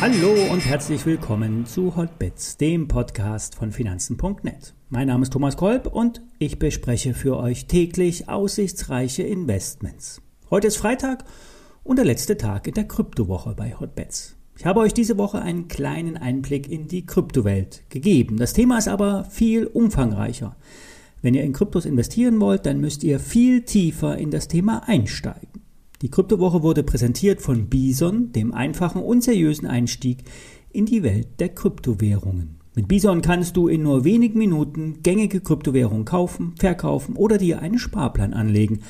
Hallo und herzlich willkommen zu Hotbits, dem Podcast von Finanzen.net. Mein Name ist Thomas Kolb und ich bespreche für euch täglich aussichtsreiche Investments. Heute ist Freitag und der letzte Tag in der Kryptowoche bei Hotbets. Ich habe euch diese Woche einen kleinen Einblick in die Kryptowelt gegeben. Das Thema ist aber viel umfangreicher. Wenn ihr in Kryptos investieren wollt, dann müsst ihr viel tiefer in das Thema einsteigen. Die Kryptowoche wurde präsentiert von Bison, dem einfachen und seriösen Einstieg in die Welt der Kryptowährungen. Mit Bison kannst du in nur wenigen Minuten gängige Kryptowährungen kaufen, verkaufen oder dir einen Sparplan anlegen.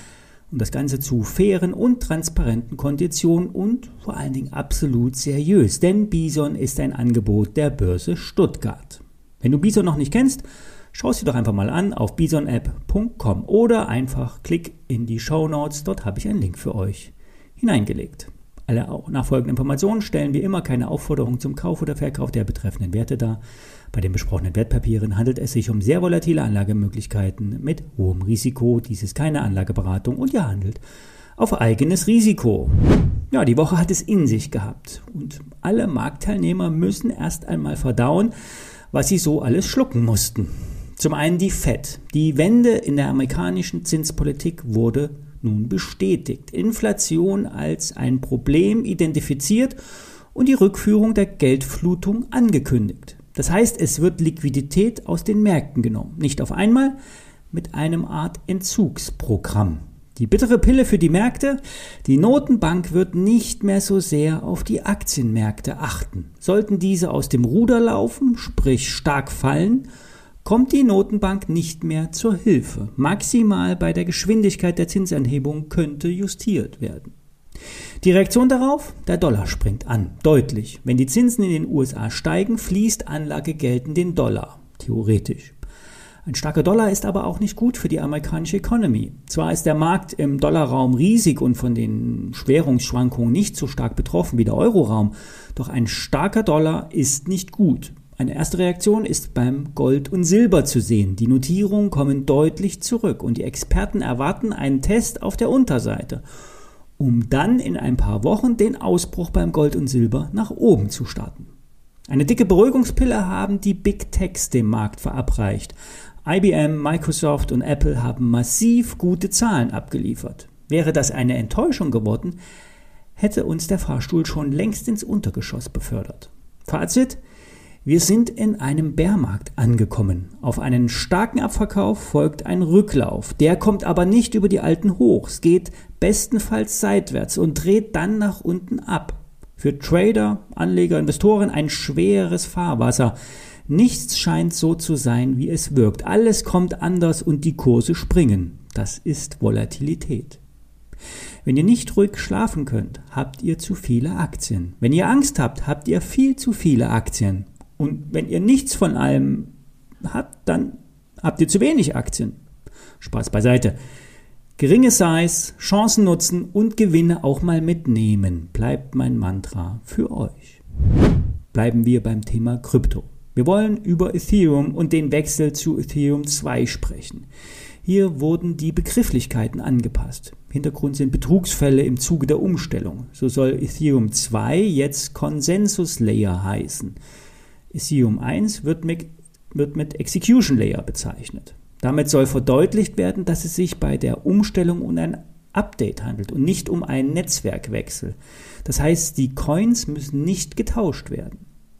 Und das Ganze zu fairen und transparenten Konditionen und vor allen Dingen absolut seriös. Denn Bison ist ein Angebot der Börse Stuttgart. Wenn du Bison noch nicht kennst, Schau dir doch einfach mal an auf bisonapp.com oder einfach klick in die Show Notes. Dort habe ich einen Link für euch hineingelegt. Alle nachfolgenden Informationen stellen wie immer keine Aufforderung zum Kauf oder Verkauf der betreffenden Werte dar. Bei den besprochenen Wertpapieren handelt es sich um sehr volatile Anlagemöglichkeiten mit hohem Risiko. Dies ist keine Anlageberatung und ihr handelt auf eigenes Risiko. Ja, die Woche hat es in sich gehabt und alle Marktteilnehmer müssen erst einmal verdauen, was sie so alles schlucken mussten. Zum einen die FED. Die Wende in der amerikanischen Zinspolitik wurde nun bestätigt. Inflation als ein Problem identifiziert und die Rückführung der Geldflutung angekündigt. Das heißt, es wird Liquidität aus den Märkten genommen. Nicht auf einmal, mit einem Art Entzugsprogramm. Die bittere Pille für die Märkte, die Notenbank wird nicht mehr so sehr auf die Aktienmärkte achten. Sollten diese aus dem Ruder laufen, sprich stark fallen, kommt die Notenbank nicht mehr zur Hilfe. Maximal bei der Geschwindigkeit der Zinsanhebung könnte justiert werden. Die Reaktion darauf? Der Dollar springt an, deutlich. Wenn die Zinsen in den USA steigen, fließt Anlagegeld in den Dollar, theoretisch. Ein starker Dollar ist aber auch nicht gut für die amerikanische Economy. Zwar ist der Markt im Dollarraum riesig und von den Schwerungsschwankungen nicht so stark betroffen wie der Euroraum, doch ein starker Dollar ist nicht gut. Eine erste Reaktion ist beim Gold und Silber zu sehen. Die Notierungen kommen deutlich zurück und die Experten erwarten einen Test auf der Unterseite, um dann in ein paar Wochen den Ausbruch beim Gold und Silber nach oben zu starten. Eine dicke Beruhigungspille haben die Big Techs dem Markt verabreicht. IBM, Microsoft und Apple haben massiv gute Zahlen abgeliefert. Wäre das eine Enttäuschung geworden, hätte uns der Fahrstuhl schon längst ins Untergeschoss befördert. Fazit, wir sind in einem Bärmarkt angekommen. Auf einen starken Abverkauf folgt ein Rücklauf. Der kommt aber nicht über die alten Hochs, geht bestenfalls seitwärts und dreht dann nach unten ab. Für Trader, Anleger, Investoren ein schweres Fahrwasser. Nichts scheint so zu sein, wie es wirkt. Alles kommt anders und die Kurse springen. Das ist Volatilität. Wenn ihr nicht ruhig schlafen könnt, habt ihr zu viele Aktien. Wenn ihr Angst habt, habt ihr viel zu viele Aktien. Und wenn ihr nichts von allem habt, dann habt ihr zu wenig Aktien. Spaß beiseite. Geringe Size, Chancen nutzen und Gewinne auch mal mitnehmen, bleibt mein Mantra für euch. Bleiben wir beim Thema Krypto. Wir wollen über Ethereum und den Wechsel zu Ethereum 2 sprechen. Hier wurden die Begrifflichkeiten angepasst. Hintergrund sind Betrugsfälle im Zuge der Umstellung. So soll Ethereum 2 jetzt Consensus Layer heißen. Ethereum 1 wird mit, wird mit Execution Layer bezeichnet. Damit soll verdeutlicht werden, dass es sich bei der Umstellung um ein Update handelt und nicht um einen Netzwerkwechsel. Das heißt, die Coins müssen nicht getauscht werden.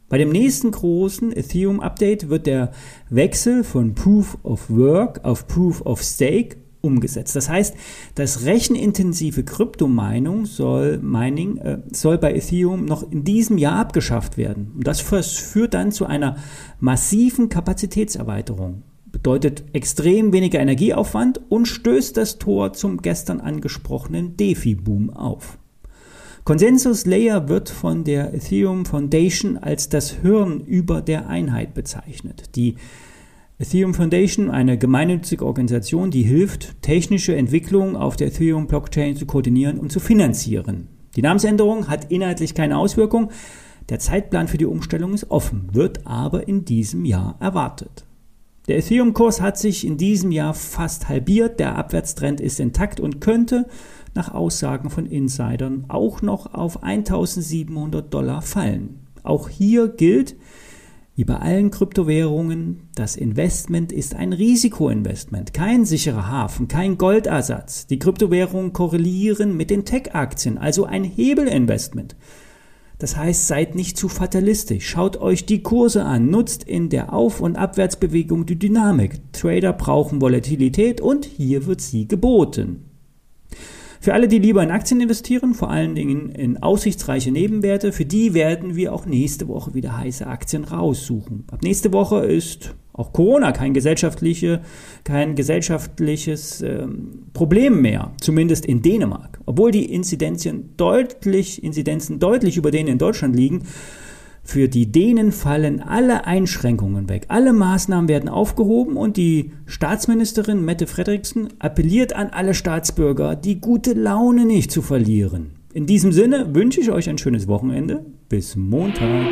Bei dem nächsten großen Ethereum-Update wird der Wechsel von Proof of Work auf Proof of Stake umgesetzt. Das heißt, das rechenintensive Kryptomining soll, Mining, äh, soll bei Ethereum noch in diesem Jahr abgeschafft werden. Und das führt dann zu einer massiven Kapazitätserweiterung. Bedeutet extrem weniger Energieaufwand und stößt das Tor zum gestern angesprochenen DeFi-Boom auf. Consensus Layer wird von der Ethereum Foundation als das Hirn über der Einheit bezeichnet. Die Ethereum Foundation, eine gemeinnützige Organisation, die hilft, technische Entwicklungen auf der Ethereum Blockchain zu koordinieren und zu finanzieren. Die Namensänderung hat inhaltlich keine Auswirkung. Der Zeitplan für die Umstellung ist offen, wird aber in diesem Jahr erwartet. Der Ethereum-Kurs hat sich in diesem Jahr fast halbiert, der Abwärtstrend ist intakt und könnte nach Aussagen von Insidern auch noch auf 1700 Dollar fallen. Auch hier gilt, wie bei allen Kryptowährungen, das Investment ist ein Risikoinvestment, kein sicherer Hafen, kein Goldersatz. Die Kryptowährungen korrelieren mit den Tech-Aktien, also ein Hebelinvestment. Das heißt, seid nicht zu fatalistisch. Schaut euch die Kurse an. Nutzt in der Auf- und Abwärtsbewegung die Dynamik. Trader brauchen Volatilität und hier wird sie geboten. Für alle, die lieber in Aktien investieren, vor allen Dingen in aussichtsreiche Nebenwerte, für die werden wir auch nächste Woche wieder heiße Aktien raussuchen. Ab nächste Woche ist auch Corona kein, gesellschaftliche, kein gesellschaftliches ähm, Problem mehr, zumindest in Dänemark. Obwohl die Inzidenzien deutlich, Inzidenzen deutlich über denen in Deutschland liegen, für die Dänen fallen alle Einschränkungen weg. Alle Maßnahmen werden aufgehoben und die Staatsministerin Mette Frederiksen appelliert an alle Staatsbürger, die gute Laune nicht zu verlieren. In diesem Sinne wünsche ich euch ein schönes Wochenende. Bis Montag.